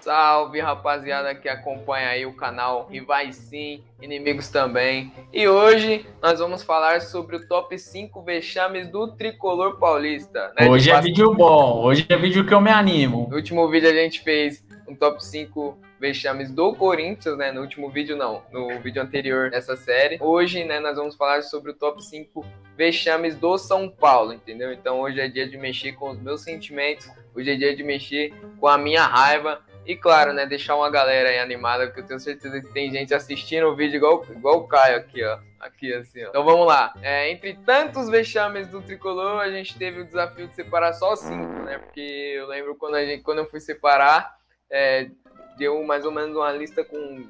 Salve rapaziada que acompanha aí o canal Rivais Sim, Inimigos também. E hoje nós vamos falar sobre o top 5 vexames do tricolor paulista. Né? Hoje é vídeo bom, hoje é vídeo que eu me animo. No último vídeo a gente fez um top 5 vexames do Corinthians, né? No último vídeo não, no vídeo anterior dessa série. Hoje, né, nós vamos falar sobre o top 5 vexames do São Paulo, entendeu? Então hoje é dia de mexer com os meus sentimentos, hoje é dia de mexer com a minha raiva e claro, né, deixar uma galera aí animada, porque eu tenho certeza que tem gente assistindo o vídeo igual, igual o Caio aqui, ó. Aqui, assim, ó. Então vamos lá. É, entre tantos vexames do Tricolor, a gente teve o desafio de separar só cinco, né? Porque eu lembro quando, a gente, quando eu fui separar, é, deu mais ou menos uma lista com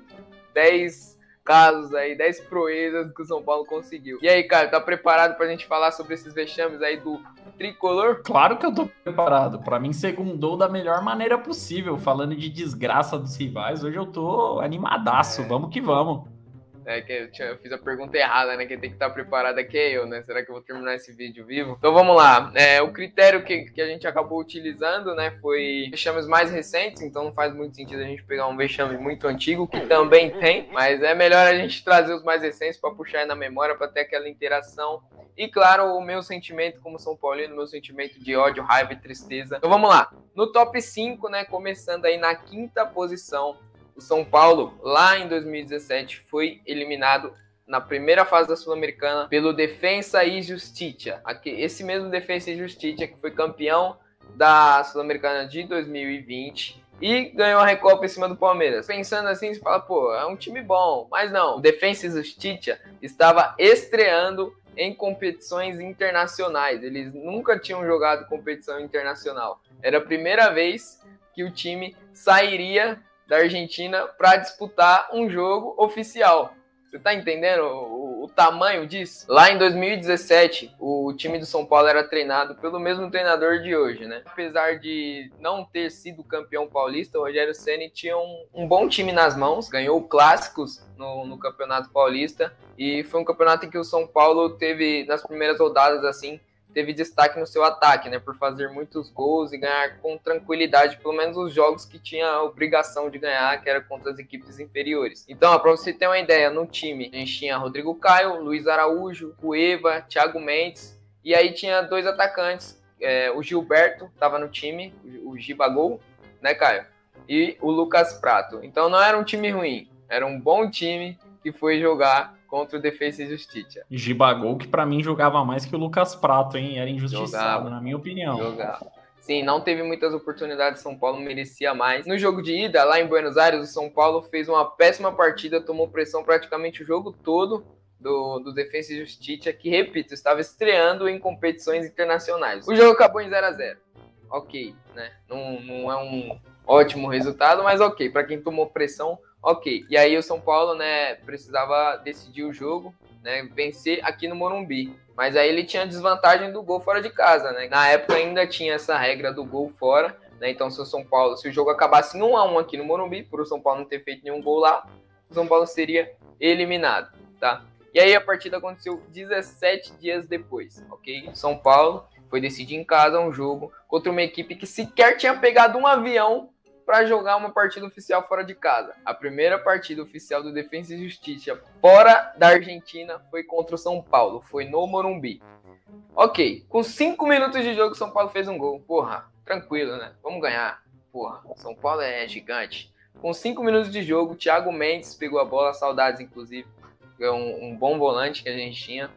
10 casos aí, 10 proezas que o São Paulo conseguiu. E aí, cara, tá preparado pra gente falar sobre esses vexames aí do tricolor? Claro que eu tô preparado. Para mim, segundou da melhor maneira possível. Falando de desgraça dos rivais, hoje eu tô animadaço. É. Vamos que vamos. É que eu, tinha, eu, fiz a pergunta errada, né? Quem tem que estar preparado aqui é eu, né? Será que eu vou terminar esse vídeo vivo? Então vamos lá. É, o critério que, que a gente acabou utilizando, né? Foi vexames mais recentes, então não faz muito sentido a gente pegar um vexame muito antigo, que também tem, mas é melhor a gente trazer os mais recentes para puxar na memória, para ter aquela interação. E claro, o meu sentimento como São Paulino, meu sentimento de ódio, raiva e tristeza. Então vamos lá. No top 5, né? Começando aí na quinta posição, o São Paulo, lá em 2017, foi eliminado na primeira fase da Sul-Americana pelo Defensa e Justiça. Esse mesmo Defensa e Justiça que foi campeão da Sul-Americana de 2020 e ganhou a Recopa em cima do Palmeiras. Pensando assim, você fala, pô, é um time bom. Mas não, o Defensa e Justiça estava estreando em competições internacionais. Eles nunca tinham jogado competição internacional. Era a primeira vez que o time sairia da Argentina para disputar um jogo oficial. Você tá entendendo o, o, tamanho disso? Lá em 2017, o time do São Paulo era treinado pelo mesmo treinador de hoje, né? Apesar de não ter sido campeão paulista, o Rogério Ceni tinha um, um, bom time nas mãos, ganhou clássicos no, no Campeonato Paulista e foi um campeonato em que o São Paulo teve nas primeiras rodadas assim teve destaque no seu ataque, né, por fazer muitos gols e ganhar com tranquilidade, pelo menos os jogos que tinha a obrigação de ganhar, que era contra as equipes inferiores. Então, para você ter uma ideia, no time a gente tinha Rodrigo Caio, Luiz Araújo, Cueva, Thiago Mendes, e aí tinha dois atacantes, é, o Gilberto estava no time, o Gibagol, né, Caio? E o Lucas Prato. Então não era um time ruim, era um bom time que foi jogar contra o Defesa e Justiça. Gibagol, que para mim jogava mais que o Lucas Prato, hein? Era injustiçado, jogava, na minha opinião. Jogava. Sim, não teve muitas oportunidades, São Paulo merecia mais. No jogo de ida, lá em Buenos Aires, o São Paulo fez uma péssima partida, tomou pressão praticamente o jogo todo do, do Defesa e Justiça, que, repito, estava estreando em competições internacionais. O jogo acabou em 0 a 0 Ok, né? Não, não é um ótimo resultado, mas ok. Para quem tomou pressão, Ok, e aí o São Paulo, né, precisava decidir o jogo, né, vencer aqui no Morumbi. Mas aí ele tinha desvantagem do gol fora de casa, né? Na época ainda tinha essa regra do gol fora, né? Então se o São Paulo, se o jogo acabasse em 1 a 1 aqui no Morumbi, por o São Paulo não ter feito nenhum gol lá, o São Paulo seria eliminado, tá? E aí a partida aconteceu 17 dias depois, ok? São Paulo foi decidir em casa um jogo contra uma equipe que sequer tinha pegado um avião para jogar uma partida oficial fora de casa. A primeira partida oficial do Defensa e Justiça fora da Argentina foi contra o São Paulo, foi no Morumbi. Ok, com 5 minutos de jogo, São Paulo fez um gol. Porra, tranquilo, né? Vamos ganhar. Porra, São Paulo é gigante. Com 5 minutos de jogo, Thiago Mendes pegou a bola, saudades inclusive. É um, um bom volante que a gente tinha.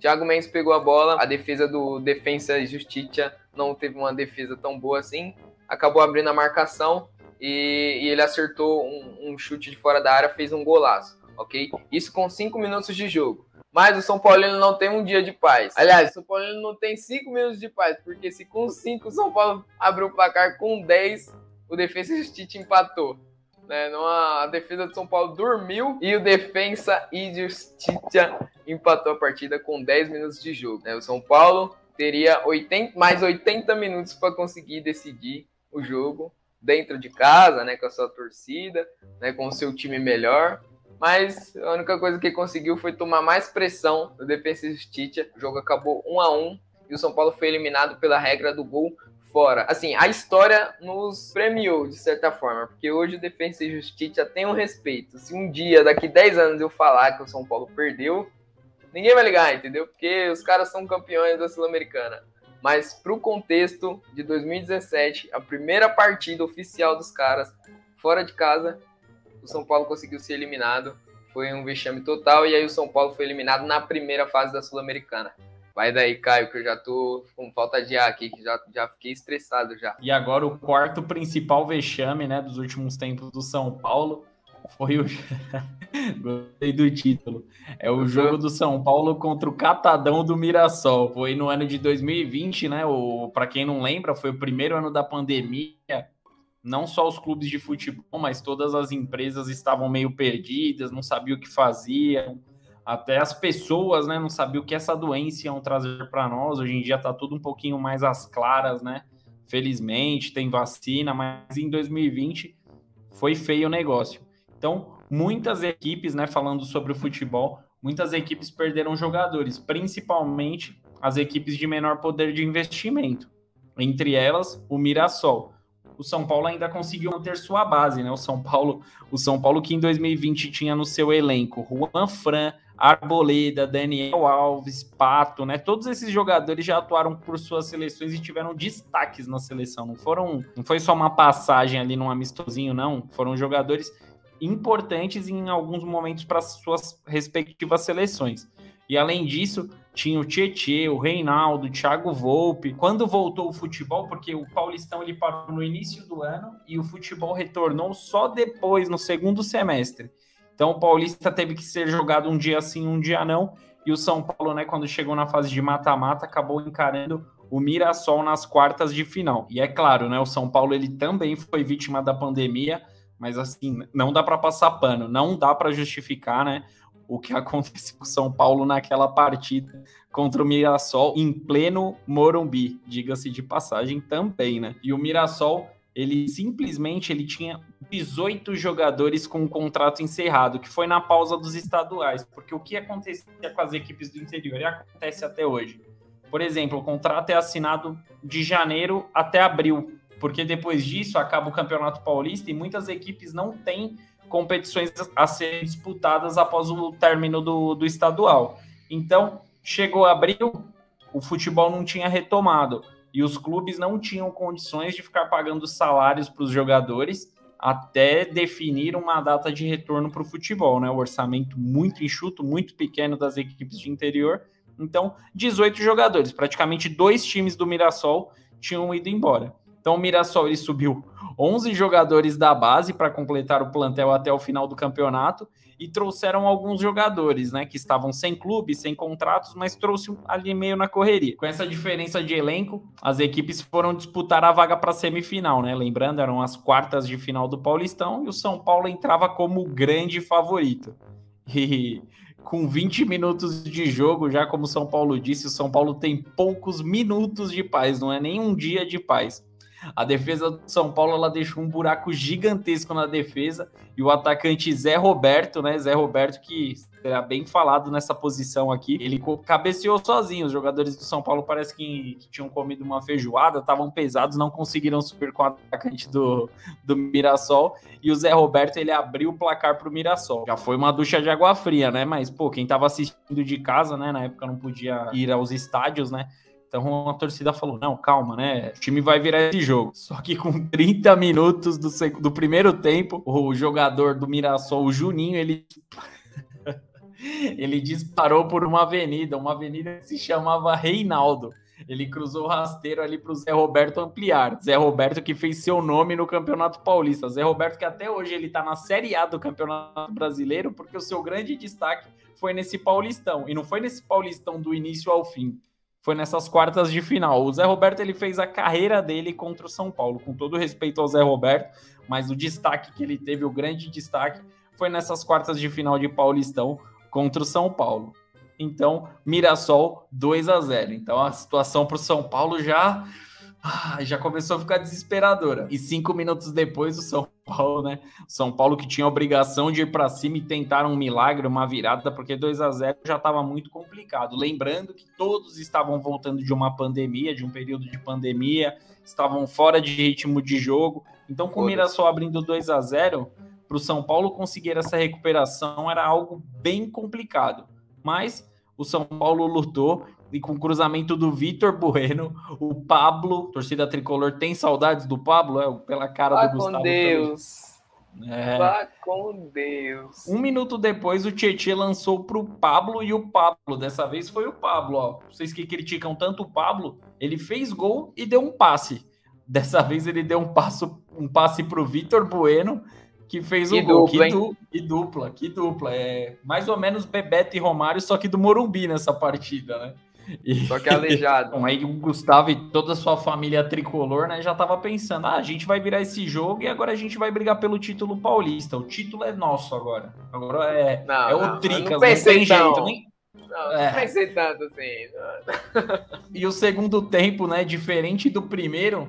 Thiago Mendes pegou a bola, a defesa do Defensa e Justiça não teve uma defesa tão boa assim. Acabou abrindo a marcação e, e ele acertou um, um, chute de fora da área, fez um golaço, ok? Isso com 5 minutos de jogo. Mas o São Paulino não tem um dia de paz. Aliás, o São Paulino não tem 5 minutos de paz, porque se com 5 o São Paulo abriu o placar com 10, o Defesa Justiça empatou. Né? a defesa do São Paulo dormiu e o Defensa Justiça empatou a partida com 10 minutos de jogo. Né? O São Paulo teria 80, mais 80 minutos para conseguir decidir o jogo dentro de casa, né, com a sua torcida, né, com o seu time melhor. Mas a única coisa que conseguiu foi tomar mais pressão no Defensa e Justiça. O jogo acabou 1 a 1 e o São Paulo foi eliminado pela regra do gol fora. Assim, a história nos premiou, de certa forma, porque hoje o Defensa e Justiça tem um respeito. Se um dia, daqui 10 anos, eu falar que o São Paulo perdeu, ninguém vai ligar, entendeu? Porque os caras são campeões da Sul-Americana. Mas pro contexto de 2017, a primeira partida oficial dos caras fora de casa, o São Paulo conseguiu ser eliminado. Foi um vexame total e aí o São Paulo foi eliminado na primeira fase da Sul-Americana. Vai daí, Caio, que eu já tô com falta de ar aqui, que já, já fiquei estressado já. E agora o quarto principal vexame, né, dos últimos tempos do São Paulo foi o. Gostei do título. É o jogo do São Paulo contra o Catadão do Mirassol. Foi no ano de 2020, né? O, para quem não lembra, foi o primeiro ano da pandemia. Não só os clubes de futebol, mas todas as empresas estavam meio perdidas, não sabiam o que faziam até as pessoas, né, não sabiam o que essa doença iam trazer para nós. Hoje em dia está tudo um pouquinho mais às claras, né? Felizmente tem vacina, mas em 2020 foi feio o negócio. Então, muitas equipes, né, falando sobre o futebol, muitas equipes perderam jogadores, principalmente as equipes de menor poder de investimento. Entre elas, o Mirassol o São Paulo ainda conseguiu manter sua base, né? O São Paulo, o São Paulo que em 2020 tinha no seu elenco Juan Fran, Arboleda, Daniel Alves, Pato, né? Todos esses jogadores já atuaram por suas seleções e tiveram destaques na seleção. Não foram, não foi só uma passagem ali num amistosinho, não. Foram jogadores importantes em alguns momentos para suas respectivas seleções. E além disso, tinha o Tietê, o Reinaldo, o Thiago Volpe. Quando voltou o futebol, porque o Paulistão ele parou no início do ano e o futebol retornou só depois, no segundo semestre. Então o Paulista teve que ser jogado um dia sim, um dia não. E o São Paulo, né, quando chegou na fase de mata-mata, acabou encarando o Mirassol nas quartas de final. E é claro, né, o São Paulo ele também foi vítima da pandemia, mas assim, não dá para passar pano, não dá para justificar, né? o que aconteceu com São Paulo naquela partida contra o Mirassol em pleno Morumbi, diga-se de passagem também, né? E o Mirassol, ele simplesmente ele tinha 18 jogadores com o contrato encerrado, que foi na pausa dos estaduais, porque o que acontecia com as equipes do interior e acontece até hoje. Por exemplo, o contrato é assinado de janeiro até abril, porque depois disso acaba o Campeonato Paulista e muitas equipes não têm competições a serem disputadas após o término do, do estadual. Então, chegou abril, o futebol não tinha retomado e os clubes não tinham condições de ficar pagando salários para os jogadores até definir uma data de retorno para o futebol, né? O orçamento muito enxuto, muito pequeno das equipes de interior. Então, 18 jogadores, praticamente dois times do Mirassol tinham ido embora. Então o Mirassol ele subiu 11 jogadores da base para completar o plantel até o final do campeonato e trouxeram alguns jogadores, né, que estavam sem clube, sem contratos, mas trouxe ali meio na correria. Com essa diferença de elenco, as equipes foram disputar a vaga para a semifinal, né? Lembrando, eram as quartas de final do Paulistão e o São Paulo entrava como grande favorito. E com 20 minutos de jogo, já como o São Paulo disse, o São Paulo tem poucos minutos de paz, não é nem um dia de paz. A defesa do São Paulo ela deixou um buraco gigantesco na defesa e o atacante Zé Roberto, né? Zé Roberto que será bem falado nessa posição aqui. Ele cabeceou sozinho. Os jogadores do São Paulo parece que, que tinham comido uma feijoada, estavam pesados, não conseguiram subir com o atacante do, do Mirassol. E o Zé Roberto ele abriu o placar para o Mirassol. Já foi uma ducha de água fria, né? Mas, pô, quem estava assistindo de casa, né? Na época não podia ir aos estádios, né? Então a torcida falou: não, calma, né? O time vai virar esse jogo. Só que com 30 minutos do, do primeiro tempo, o jogador do Mirassol, o Juninho, ele. ele disparou por uma avenida, uma avenida que se chamava Reinaldo. Ele cruzou o rasteiro ali para o Zé Roberto ampliar. Zé Roberto que fez seu nome no Campeonato Paulista. Zé Roberto que até hoje ele está na Série A do Campeonato Brasileiro porque o seu grande destaque foi nesse Paulistão. E não foi nesse Paulistão do início ao fim foi nessas quartas de final. O Zé Roberto ele fez a carreira dele contra o São Paulo, com todo respeito ao Zé Roberto, mas o destaque que ele teve, o grande destaque, foi nessas quartas de final de Paulistão contra o São Paulo. Então, Mirassol 2 a 0. Então a situação para o São Paulo já ah, já começou a ficar desesperadora. E cinco minutos depois, o São Paulo, né? São Paulo que tinha a obrigação de ir para cima e tentar um milagre, uma virada, porque 2 a 0 já estava muito complicado. Lembrando que todos estavam voltando de uma pandemia, de um período de pandemia, estavam fora de ritmo de jogo. Então, com o Mirassol abrindo 2 a 0 para o São Paulo conseguir essa recuperação era algo bem complicado. Mas o São Paulo lutou e com o cruzamento do Vitor Bueno, o Pablo, torcida tricolor, tem saudades do Pablo? É, pela cara Vá do Gustavo. com Deus. É. Vá com Deus. Um minuto depois, o Tietchan lançou para o Pablo e o Pablo, dessa vez foi o Pablo. Ó. Vocês que criticam tanto o Pablo, ele fez gol e deu um passe. Dessa vez ele deu um, passo, um passe para o Vitor Bueno, que fez que o gol. Dupla, que, du que, dupla, que dupla. É mais ou menos Bebeto e Romário, só que do Morumbi nessa partida, né? E... Só que aleijado. Bom, aí o Gustavo e toda a sua família tricolor, né, já tava pensando: ah, a gente vai virar esse jogo e agora a gente vai brigar pelo título paulista. O título é nosso agora. Agora é, não, é o Tricas, não, não tem jeito. Nem... Não, é. não pensei tanto assim. e o segundo tempo, né, diferente do primeiro,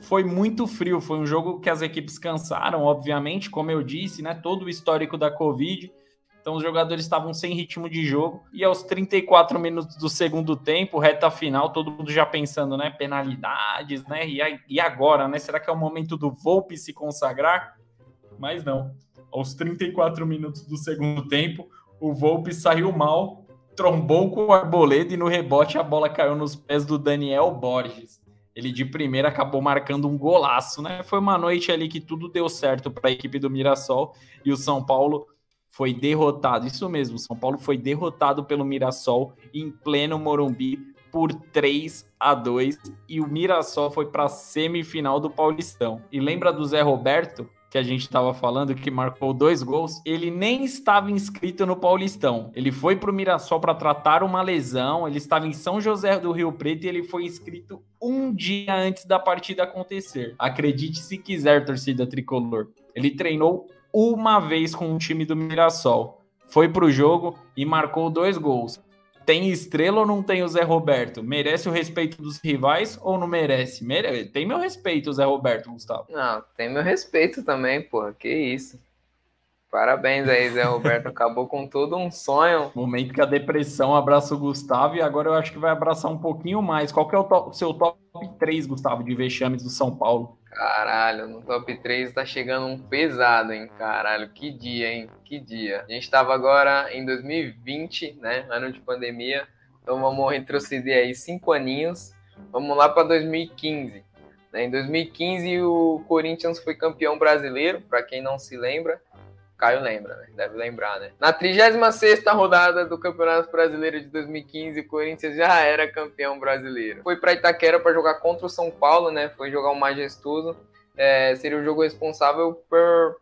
foi muito frio. Foi um jogo que as equipes cansaram, obviamente, como eu disse, né? Todo o histórico da Covid. Então os jogadores estavam sem ritmo de jogo. E aos 34 minutos do segundo tempo, reta final, todo mundo já pensando, né? Penalidades, né? E, agora, né? Será que é o momento do Volpe se consagrar? Mas não. Aos 34 minutos do segundo tempo, o Volpe saiu mal, trombou com o Arboleda e no rebote a bola caiu nos pés do Daniel Borges ele de primeira acabou marcando um golaço, né? Foi uma noite ali que tudo deu certo para a equipe do Mirassol e o São Paulo foi derrotado. Isso mesmo, São Paulo foi derrotado pelo Mirassol em pleno Morumbi por 3 a 2 e o Mirassol foi para a semifinal do Paulistão. E lembra do Zé Roberto? que a gente estava falando, que marcou dois gols, ele nem estava inscrito no Paulistão. Ele foi para o Mirassol para tratar uma lesão, ele estava em São José do Rio Preto e ele foi inscrito um dia antes da partida acontecer. Acredite se quiser, torcida tricolor. Ele treinou uma vez com o time do Mirassol. Foi para o jogo e marcou dois gols tem estrela ou não tem o Zé Roberto? Merece o respeito dos rivais ou não merece? Mere... Tem meu respeito Zé Roberto, Gustavo. Não, tem meu respeito também, pô. Que isso. Parabéns aí, Zé Roberto. Acabou com todo um sonho. Momento que a depressão abraça o Gustavo e agora eu acho que vai abraçar um pouquinho mais. Qual que é o top, seu top 3, Gustavo, de vexames do São Paulo? Caralho, no top 3 tá chegando um pesado, hein? Caralho, que dia, hein? Que dia. A gente tava agora em 2020, né? Ano de pandemia. Então vamos retroceder aí cinco aninhos. Vamos lá para 2015. Né? Em 2015 o Corinthians foi campeão brasileiro, para quem não se lembra. Caio lembra, né? Deve lembrar, né? Na 36 rodada do Campeonato Brasileiro de 2015, o Corinthians já era campeão brasileiro. Foi para Itaquera para jogar contra o São Paulo, né? Foi jogar um majestoso. É, seria o jogo responsável por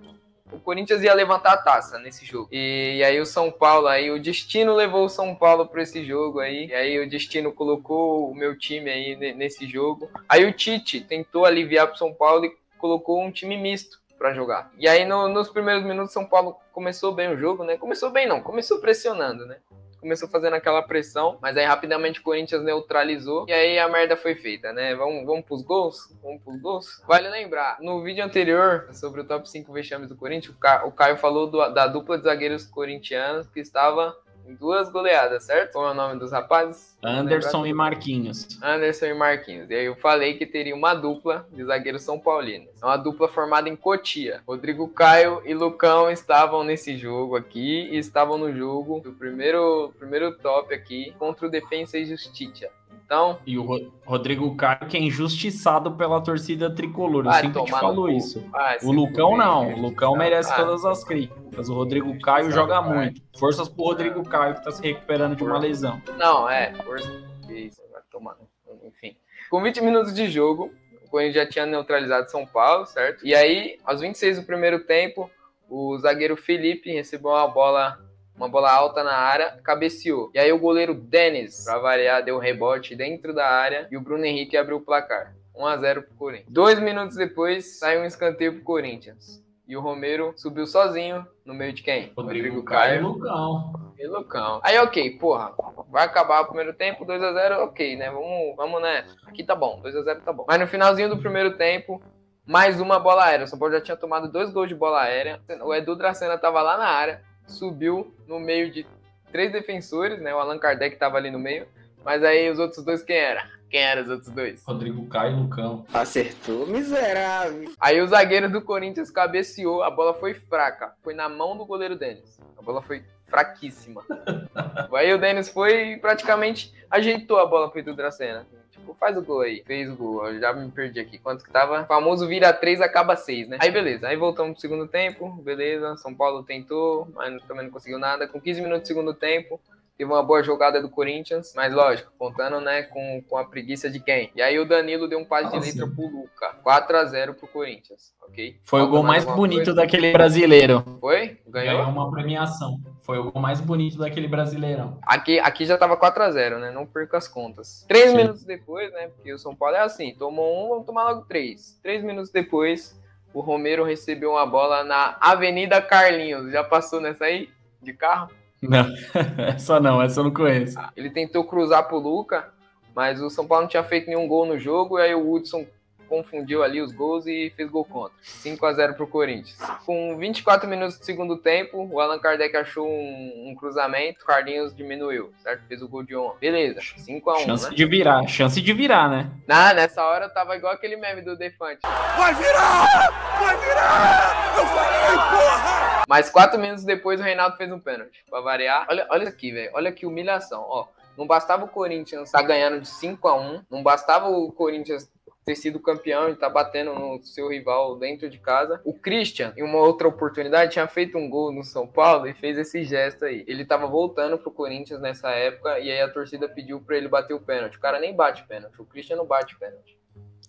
o Corinthians ia levantar a taça nesse jogo. E, e, aí o São Paulo, aí o destino levou o São Paulo para esse jogo aí. E aí o destino colocou o meu time aí nesse jogo. Aí o Tite tentou aliviar pro São Paulo e colocou um time misto para jogar. E aí no, nos primeiros minutos São Paulo começou bem o jogo, né? Começou bem não, começou pressionando, né? Começou fazendo aquela pressão, mas aí rapidamente o Corinthians neutralizou e aí a merda foi feita, né? Vamos, vamos pros gols? Vamos pros gols? Vale lembrar, no vídeo anterior sobre o top 5 vexames do Corinthians, o Caio falou do, da dupla de zagueiros corintianos que estava duas goleadas, certo? Qual é o nome dos rapazes? Anderson e Marquinhos. Anderson e Marquinhos. E aí eu falei que teria uma dupla de zagueiros são paulinos. É uma dupla formada em Cotia. Rodrigo Caio e Lucão estavam nesse jogo aqui e estavam no jogo do primeiro, primeiro top aqui contra o Defensa e Justiça. Então, e o Rodrigo Caio que é injustiçado pela torcida tricolor. Eu sempre te falo isso. Ah, o Lucão não. O Lucão merece ah, todas as críticas. O Rodrigo Caio joga muito. Forças pro Rodrigo Caio que tá se recuperando de uma lesão. Não, é. Força. Isso, vai tomar. Enfim. Com 20 minutos de jogo, o Corinthians já tinha neutralizado São Paulo, certo? E aí, aos 26 do primeiro tempo, o zagueiro Felipe recebeu uma bola uma bola alta na área, cabeceou. E aí o goleiro Denis, pra variar, deu um rebote dentro da área e o Bruno Henrique abriu o placar. 1 a 0 pro Corinthians. Dois minutos depois, saiu um escanteio pro Corinthians. E o Romero subiu sozinho no meio de quem? Rodrigo, Rodrigo Caio. E Lucão. E Lucão. Aí, ok, porra. Vai acabar o primeiro tempo, 2x0, ok, né? Vamos, vamos, né? Aqui tá bom, 2x0 tá bom. Mas no finalzinho do primeiro tempo, mais uma bola aérea. O São Paulo já tinha tomado dois gols de bola aérea. O Edu Dracena tava lá na área, subiu no meio de três defensores, né? O Allan Kardec tava ali no meio. Mas aí os outros dois quem era? Quem eram os outros dois? Rodrigo Caio e Lucão. Acertou, miserável. Aí o zagueiro do Corinthians cabeceou, a bola foi fraca. Foi na mão do goleiro Denis. A bola foi fraquíssima. aí o Denis foi e praticamente ajeitou a bola pro Edu Dracena. Tipo, faz o gol aí. Fez o gol. Eu já me perdi aqui. Quanto que tava? O famoso vira 3, acaba 6, né? Aí beleza. Aí voltamos pro segundo tempo. Beleza. São Paulo tentou, mas também não conseguiu nada. Com 15 minutos do segundo tempo, Teve uma boa jogada do Corinthians, mas lógico, contando né, com, com a preguiça de quem? E aí o Danilo deu um passe de letra pro Luca. 4x0 pro Corinthians, ok? Foi Falta o gol mais bonito coisa? daquele brasileiro. Foi? Ganhou? Ganhou uma premiação. Foi o gol mais bonito daquele brasileirão. Aqui, aqui já tava 4x0, né? Não perca as contas. Três Sim. minutos depois, né? Porque o São Paulo é assim: tomou um, vamos tomar logo três. Três minutos depois, o Romero recebeu uma bola na Avenida Carlinhos. Já passou nessa aí? De carro? Não, essa não, essa eu não conheço. Ele tentou cruzar pro Luca, mas o São Paulo não tinha feito nenhum gol no jogo, e aí o Hudson confundiu ali os gols e fez gol contra. 5 a 0 pro Corinthians. Com 24 minutos do segundo tempo, o Allan Kardec achou um, um cruzamento, o Carlinhos diminuiu, certo? Fez o gol de ontem. Beleza, 5 a 1 Chance né? de virar, chance de virar, né? Não, nessa hora tava igual aquele meme do Defante. Vai virar! Vai virar! Eu falei, porra! Mas 4 minutos depois o Reinaldo fez um pênalti, pra variar. Olha, olha isso aqui, velho. Olha que humilhação, ó. Não bastava o Corinthians estar tá ganhando de 5 a 1 não bastava o Corinthians ter sido campeão e tá batendo no seu rival dentro de casa. O Christian, em uma outra oportunidade, tinha feito um gol no São Paulo e fez esse gesto aí. Ele tava voltando pro Corinthians nessa época e aí a torcida pediu para ele bater o pênalti. O cara nem bate pênalti. O Christian não bate pênalti.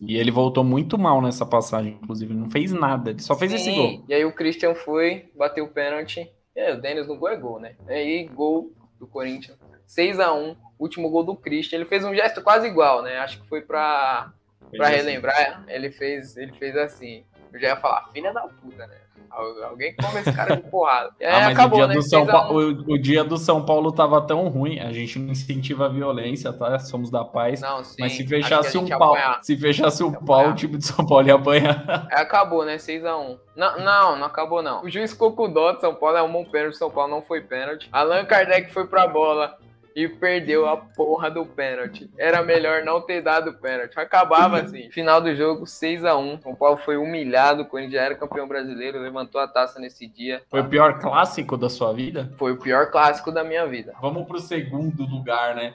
E ele voltou muito mal nessa passagem, inclusive. Não fez nada, ele só fez Sim. esse gol. E aí o Christian foi, bateu o pênalti. Aí o Denis no gol é gol, né? E aí, gol do Corinthians. 6 a 1 último gol do Christian. Ele fez um gesto quase igual, né? Acho que foi pra Pra relembrar, ele fez, ele fez assim. Eu já ia falar, filha da puta, né? Alguém come esse cara de porrada. E ah, mas acabou, o, dia né? do São pa... o, o, dia do São Paulo tava tão ruim, a gente não incentiva a violência, tá? Somos da paz. Não, sim. Mas se fechasse um pau, se fechasse um pau, o time de São Paulo ia apanhar. É, acabou, né? 6x1. Não, não, não acabou, não. O juiz ficou com dó de São Paulo, é um bom pênalti. São Paulo não foi pênalti. Allan Kardec foi pra bola e perdeu a porra do pênalti. Era melhor não ter dado pênalti. Acabava assim. Final do jogo, 6 a 1 O Paulo foi humilhado. O Corinthians já era campeão brasileiro, levantou a taça nesse dia. Foi o pior clássico da sua vida? Foi o pior clássico da minha vida. Vamos pro segundo lugar, né?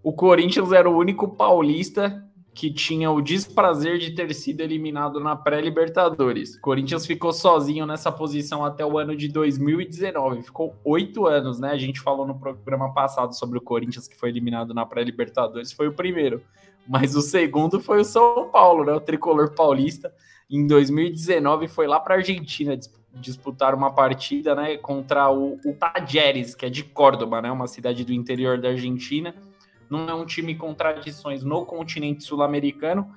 O Corinthians era o único paulista que tinha o desprazer de ter sido eliminado na pré-Libertadores. Corinthians ficou sozinho nessa posição até o ano de 2019. Ficou oito anos, né? A gente falou no programa passado sobre o Corinthians que foi eliminado na pré-Libertadores. Foi o primeiro. Mas o segundo foi o São Paulo, né? O tricolor paulista. Em 2019 foi lá para a Argentina disputar uma partida, né? Contra o, o Tajeres, que é de Córdoba, né? Uma cidade do interior da Argentina não é um time com tradições no continente sul-americano,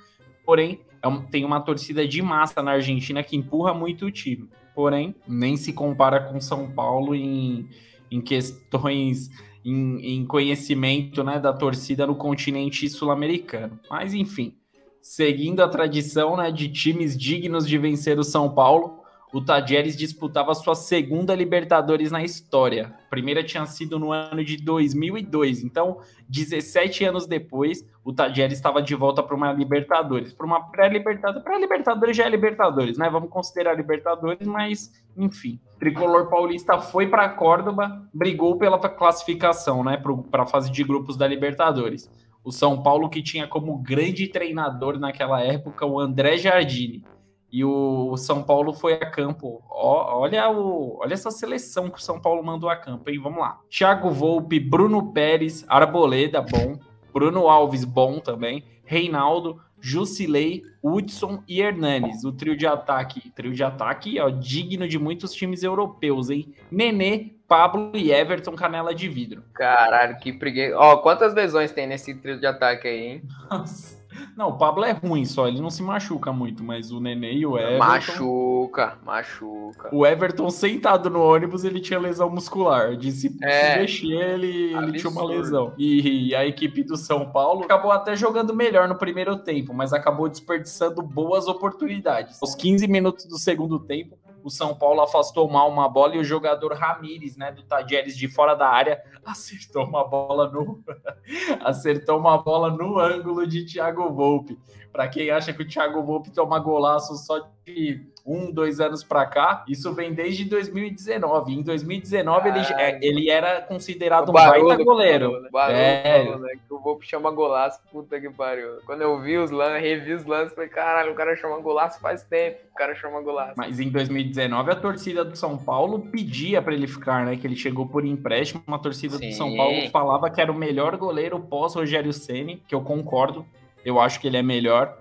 porém é um, tem uma torcida de massa na Argentina que empurra muito o time. Porém, nem se compara com São Paulo em, em questões, em, em conhecimento né, da torcida no continente sul-americano. Mas enfim, seguindo a tradição né, de times dignos de vencer o São Paulo, o Tajeres disputava sua segunda Libertadores na história. A primeira tinha sido no ano de 2002. Então, 17 anos depois, o Tajeres estava de volta para uma Libertadores, para uma pré-Libertadores. Pré-Libertadores já é Libertadores, né? Vamos considerar Libertadores, mas enfim. Tricolor paulista foi para Córdoba, brigou pela classificação, né, para a fase de grupos da Libertadores. O São Paulo que tinha como grande treinador naquela época o André Jardine e o São Paulo foi a campo. Ó, olha, o, olha essa seleção que o São Paulo mandou a campo, hein? Vamos lá. Thiago Volpe, Bruno Pérez, Arboleda, bom. Bruno Alves, bom também. Reinaldo, Jusilei, Hudson e Hernanes. O trio de ataque. Trio de ataque, ó, digno de muitos times europeus, hein? Nenê, Pablo e Everton, canela de vidro. Caralho, que preguiça. Ó, quantas lesões tem nesse trio de ataque aí, hein? Nossa. Não, o Pablo é ruim só, ele não se machuca muito, mas o Nenê e o Everton. Machuca, machuca. O Everton sentado no ônibus, ele tinha lesão muscular. Disse É. se mexer, ele, ele tinha uma lesão. E, a equipe do São Paulo acabou até jogando melhor no primeiro tempo, mas acabou desperdiçando boas oportunidades. Aos 15 minutos do segundo tempo, o São Paulo afastou mal uma bola e o jogador Ramires, né, do Tadieres de fora da área, acertou uma bola no acertou uma bola no ângulo de Thiago Volpe. Para quem acha que o Thiago Volpe toma golaço só de um, dois anos para cá, isso vem desde 2019. Em 2019 ele, é, ele era considerado um baita goleiro. né? Barolo É. falou, né? Que o Volpe chama golaço, puta que pariu. Quando eu vi os lances, revi os lances, falei, caralho, o cara chama golaço faz tempo. O cara chama golaço. Mas em 2019 a torcida do São Paulo pedia para ele ficar, né? Que ele chegou por empréstimo. Uma torcida Sim. do São Paulo falava que era o melhor goleiro pós Rogério Ceni, que eu concordo. Eu acho que ele é melhor.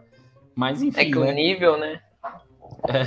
Mas enfim, É que o né? nível, né? É.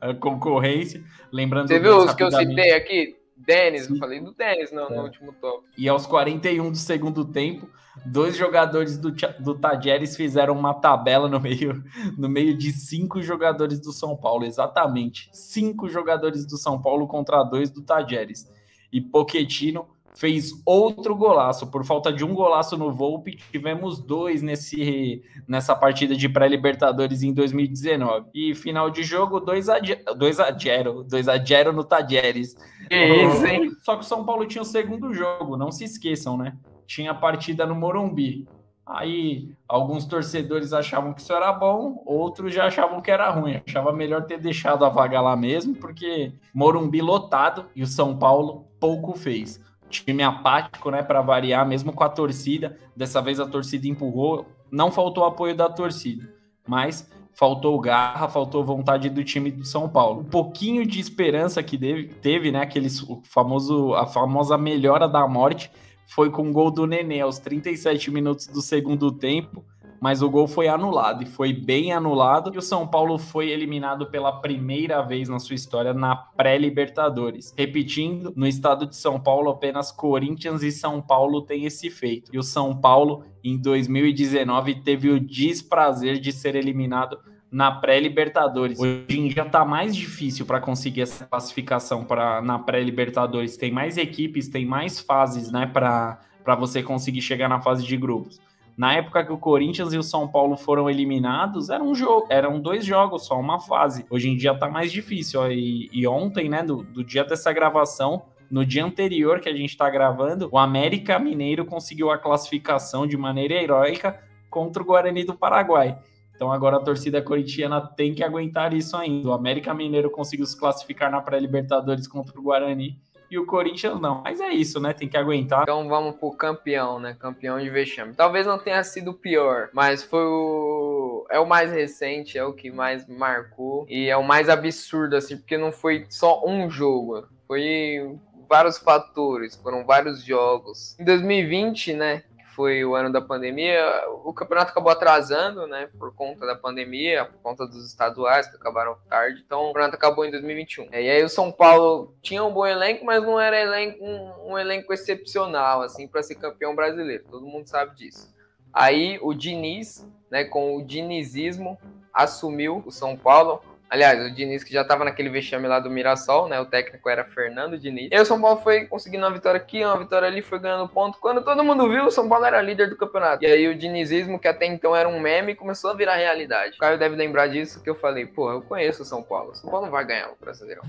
A concorrência. Lembrando Você viu os que eu citei aqui? Denis, eu falei do Denis no, no É. último top. E aos 41 do segundo tempo, dois jogadores do, do Tajeres fizeram uma tabela no meio, no meio de cinco jogadores do São Paulo. Exatamente. Cinco jogadores do São Paulo contra dois do Tajeres. E Pochettino fez outro golaço. Por falta de um golaço no Volpe, tivemos dois nesse, nessa partida de pré-Libertadores em 2019. E final de jogo, 2 a 2 a 0, 2 a 0 no Tajeres. Que isso, hein? Só que o São Paulo tinha o segundo jogo, não se esqueçam, né? Tinha a partida no Morumbi. Aí, alguns torcedores achavam que isso era bom, outros já achavam que era ruim. Achava melhor ter deixado a vaga lá mesmo, porque Morumbi lotado e o São Paulo pouco fez. Time apático, né, para variar, mesmo com a torcida. Dessa vez a torcida empurrou, não faltou apoio da torcida, mas faltou garra, faltou vontade do time do São Paulo. Um pouquinho de esperança que teve, né, aquele famoso, a famosa melhora da morte foi com o gol do Nenê aos 37 minutos do segundo tempo, mas o gol foi anulado e foi bem anulado. E o São Paulo foi eliminado pela primeira vez na sua história na pré-Libertadores. Repetindo, no estado de São Paulo, apenas Corinthians e São Paulo têm esse feito. E o São Paulo, em 2019, teve o desprazer de ser eliminado na pré-Libertadores. Hoje em dia tá mais difícil para conseguir essa classificação para na pré-Libertadores. Tem mais equipes, tem mais fases, né, para para você conseguir chegar na fase de grupos. Na época que o Corinthians e o São Paulo foram eliminados, era um jogo, eram dois jogos, só uma fase. Hoje em dia tá mais difícil. ó. E, e ontem, né, do, do dia dessa gravação, no dia anterior que a gente tá gravando, o América Mineiro conseguiu a classificação de maneira heróica contra o Guarani do Paraguai. Então agora a torcida corintiana tem que aguentar isso ainda. O América Mineiro conseguiu se classificar na pré-Libertadores contra o Guarani e o Corinthians não. Mas é isso, né? Tem que aguentar. Então vamos pro campeão, né? Campeão de vexame. Talvez não tenha sido o pior, mas foi o. É o mais recente, é o que mais marcou. E é o mais absurdo, assim, porque não foi só um jogo. Foi vários fatores, foram vários jogos. Em 2020, né? Foi o ano da pandemia, o campeonato acabou atrasando, né? Por conta da pandemia, por conta dos estaduais que acabaram tarde. Então o campeonato acabou em 2021. E aí o São Paulo tinha um bom elenco, mas não era elenco, um, um elenco excepcional, assim, para ser campeão brasileiro. Todo mundo sabe disso. Aí o Diniz, né, com o dinizismo, assumiu o São Paulo. Aliás, o Diniz que já estava naquele vexame lá do Mirassol, né? O técnico era Fernando Diniz. E o São Paulo foi conseguindo uma vitória aqui, uma vitória ali, foi ganhando ponto. Quando todo mundo viu, o São Paulo era líder do campeonato. E aí o dinizismo, que até então era um meme, começou a virar realidade. O Caio deve lembrar disso, que eu falei, pô, eu conheço o São Paulo. O São Paulo não vai ganhar o Brasileirão.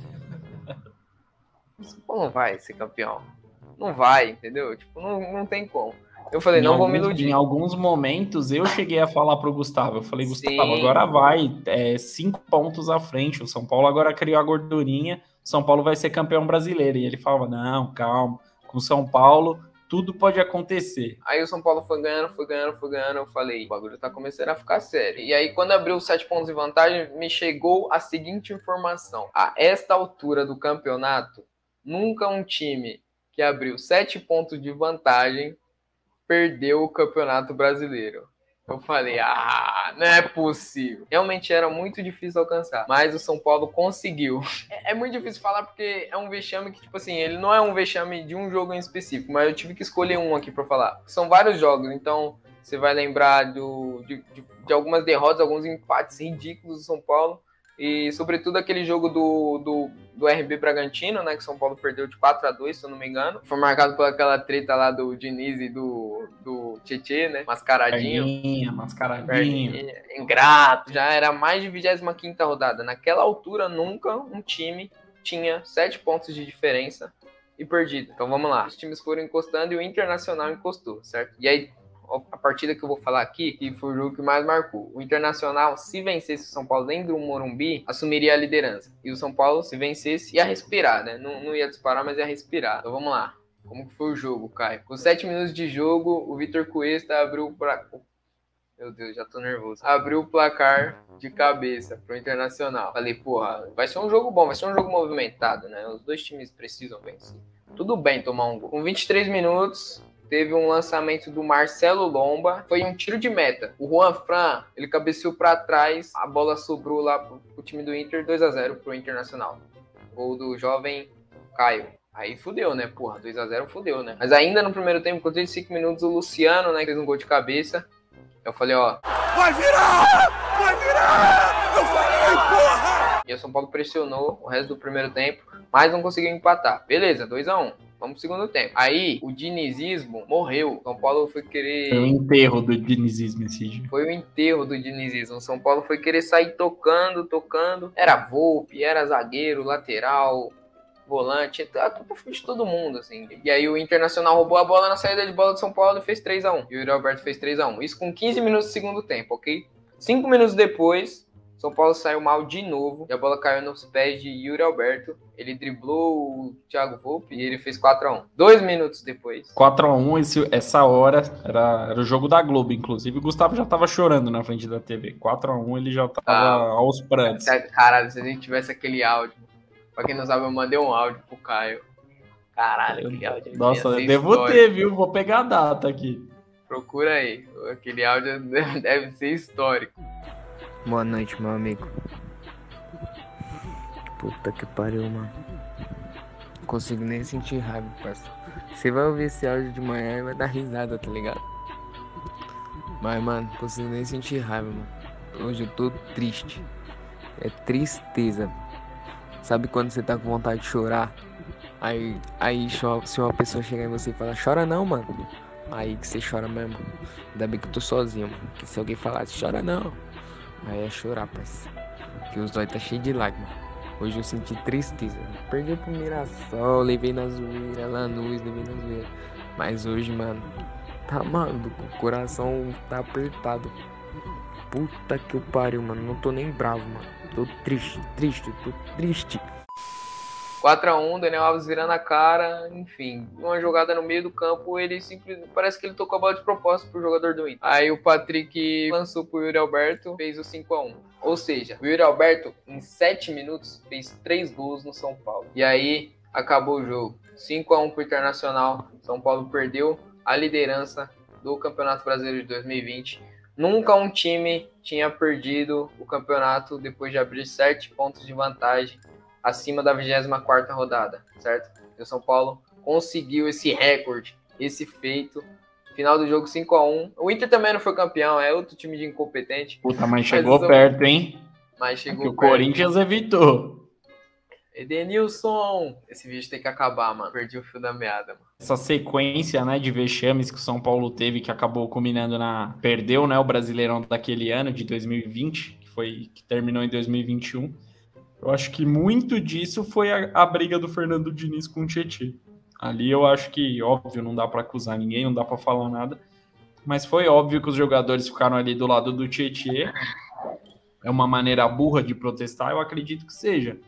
O São Paulo não vai ser campeão. Não vai, entendeu? Tipo, não, não tem como. Eu falei, Em não vou me alguns- iludir. Em alguns momentos eu cheguei a falar pro Gustavo. Eu falei, Gustavo, Sim. agora vai. É, cinco pontos à frente. O São Paulo agora criou a gordurinha. O São Paulo vai ser campeão brasileiro. E ele falava: não, calma. Com o São Paulo, tudo pode acontecer. Aí o São Paulo foi ganhando, foi ganhando, foi ganhando. Eu falei, o bagulho tá começando a ficar sério. E aí, quando abriu os sete pontos de vantagem, me chegou a seguinte informação: a esta altura do campeonato, nunca um time que abriu sete pontos de vantagem perdeu o campeonato brasileiro. Eu falei, ah, não é possível. Realmente era muito difícil alcançar, mas o São Paulo conseguiu. É, é muito difícil falar porque é um vexame que, tipo assim, ele não é um vexame de um jogo em específico, mas eu tive que escolher um aqui pra falar. São vários jogos, então Você vai lembrar do, de, de, de algumas derrotas, alguns empates ridículos do São Paulo. E, sobretudo, aquele jogo do, do, do RB Bragantino, né? Que São Paulo perdeu de 4 a 2 se eu não me engano. Foi marcado por aquela treta lá do Diniz e do, do Tietê, né? Mascaradinho. Perninha, mascaradinho. Perninha, Ingrato. Já era mais de 25 rodada. Naquela altura, nunca um time tinha 7 pontos de diferença e perdido. Então vamos lá. Os times foram encostando e o Internacional encostou, certo? E aí a partida que eu vou falar aqui, que foi o jogo que mais marcou. O Internacional, se vencesse o São Paulo dentro do Morumbi, assumiria a liderança. E o São Paulo, se vencesse, ia respirar, né? Não, não ia disparar, mas ia respirar. Então vamos lá. Como que foi o jogo, Caio? Com 7 minutos de jogo, o Vitor Cuesta abriu para meu Deus, já tô nervoso. Abriu o placar de cabeça pro Internacional. Falei, porra, vai ser um jogo bom, vai ser um jogo movimentado, né? Os dois times precisam vencer. Tudo bem tomar um gol. Com 23 minutos, teve um lançamento do Marcelo Lomba, foi um tiro de meta. O Juan Fran, ele cabeceou para trás, a bola sobrou lá pro, pro time do Inter, 2 a 0 pro Internacional. Gol do jovem Caio. Aí fudeu, né? Porra, 2 a 0 fudeu, né? Mas ainda no primeiro tempo, com 35 minutos, o Luciano, né, fez um gol de cabeça. Eu falei, ó. Vai virar! Vai virar! Eu falei, porra! E o São Paulo pressionou o resto do primeiro tempo, mas não conseguiu empatar. Beleza, 2 a 1 um. Vamos pro segundo tempo. Aí, o dinizismo morreu. São Paulo foi querer. Foi o enterro do dinizismo esse dia. Foi o enterro do dinizismo. São Paulo foi querer sair tocando, tocando. Era Volpe, era zagueiro, lateral, volante. A culpa foi de todo mundo, assim. E aí o Internacional roubou a bola na saída de bola de São Paulo e fez 3 a 1 E o Yuri Alberto fez 3 a 1 Isso com 15 minutos do segundo tempo, ok? Cinco minutos depois, são Paulo saiu mal de novo e a bola caiu nos pés de Yuri Alberto. Ele driblou o Thiago Volpe e ele fez 4x1. Dois minutos depois. 4x1, essa hora era, era o jogo da Globo, inclusive. O Gustavo já tava chorando na frente da TV. 4x1 ele já tava ah, aos prantos. Caralho, se a gente tivesse aquele áudio. Pra quem não sabe, eu mandei um áudio pro Caio. Caralho, aquele áudio. Nossa, eu devo histórico. ter, viu? Vou pegar a data aqui. Procura aí. Aquele áudio deve ser histórico. Boa noite, meu amigo. Puta que pariu, mano. Não consigo nem sentir raiva, parceiro. Você vai ouvir esse áudio de manhã e vai dar risada, tá ligado? Mas, mano, não consigo nem sentir raiva, mano. Hoje eu tô triste. É tristeza. Sabe quando você tá com vontade de chorar? Aí, aí se uma pessoa chegar em você e falar, chora não, mano. Aí que você chora mesmo. Ainda bem que eu tô sozinho, mano. Que se alguém falasse, chora não. Aí é chorar, parceiro. Que os olhos tá cheio de lágrimas. Hoje eu senti tristeza. Perdi pro Mirassol, levei na zoeira, Lanús, levei na zoeira. Mas hoje, mano, tá maluco. O coração tá apertado. Puta que eu pariu, mano. Não tô nem bravo, mano. Tô triste, triste, tô triste. 4x1, Daniel Alves virando a cara, enfim, uma jogada no meio do campo, ele simplesmente, parece que ele tocou a bola de propósito pro jogador do Inter. Aí o Patrick lançou pro Yuri Alberto, fez o 5x1. Ou seja, o Yuri Alberto, em 7 minutos, fez 3 gols no São Paulo. E aí, acabou o jogo. 5x1 pro Internacional, São Paulo perdeu a liderança do Campeonato Brasileiro de 2020. Nunca um time tinha perdido o campeonato depois de abrir 7 pontos de vantagem acima da 24ª rodada, certo? E o São Paulo conseguiu esse recorde, esse feito. Final do jogo 5 a 1 O Inter também não foi campeão, é outro time de incompetente. Puta, mas chegou mas, perto, hein? Mas chegou o Corinthians evitou. Edenilson! Esse vídeo tem que acabar, mano. Perdi o fio da meada, mano. Essa sequência, né, de vexames que o São Paulo teve, que acabou culminando na... Perdeu, né, o Brasileirão daquele ano, de 2020, que foi... que terminou em 2021 eu acho que muito disso foi a, a briga do Fernando Diniz com o Tietchan. Ali eu acho que, óbvio, não dá para acusar ninguém, não dá para falar nada. Mas foi óbvio que os jogadores ficaram ali do lado do Tietchan. É uma maneira burra de protestar, eu acredito que seja.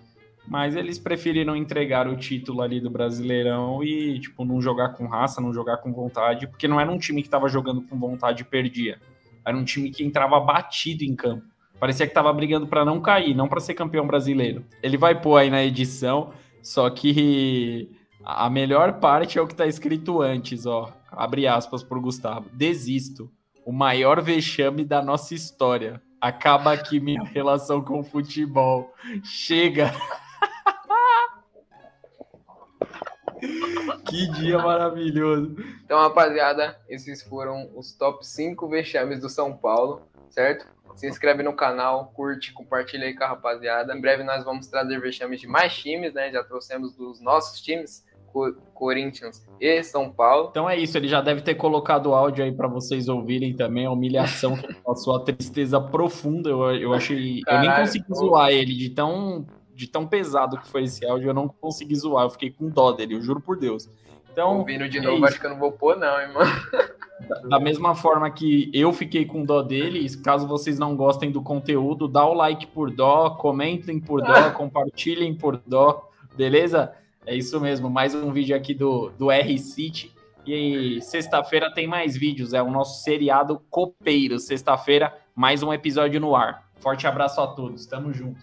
Mas eles preferiram entregar o título ali do Brasileirão e, tipo, não jogar com raça, não jogar com vontade, porque não era um time que estava jogando com vontade e perdia. Era um time que entrava batido em campo. Parecia que tava brigando para não cair, não para ser campeão brasileiro. Ele vai pôr aí na edição, só que a melhor parte é o que tá escrito antes, ó. Abre aspas pro Gustavo. Desisto. O maior vexame da nossa história. Acaba aqui minha relação com o futebol. Chega. Que dia maravilhoso. Então, rapaziada, esses foram os top 5 vexames do São Paulo, certo? Se inscreve no canal, curte, compartilha aí com a rapaziada. Em breve nós vamos trazer vexames de mais times, né? Já trouxemos dos nossos times, Corinthians e São Paulo. Então é isso, ele já deve ter colocado o áudio aí para vocês ouvirem também, a humilhação que passou, a tristeza profunda. Eu, eu achei. Caralho, eu nem consegui zoar ele de tão, de tão pesado que foi esse áudio, eu não consegui zoar, eu fiquei com dó dele, eu juro por Deus. Então, Ouvindo de é novo, acho que eu não vou pôr, não, irmão. Da mesma forma que eu fiquei com dó dele, caso vocês não gostem do conteúdo, dá o like por dó, comentem por dó, compartilhem por dó, beleza? É isso mesmo, mais um vídeo aqui do, do R-City. E sexta-feira tem mais vídeos, é o nosso seriado Copeiro. Sexta-feira, mais um episódio no ar. Forte abraço a todos, tamo junto.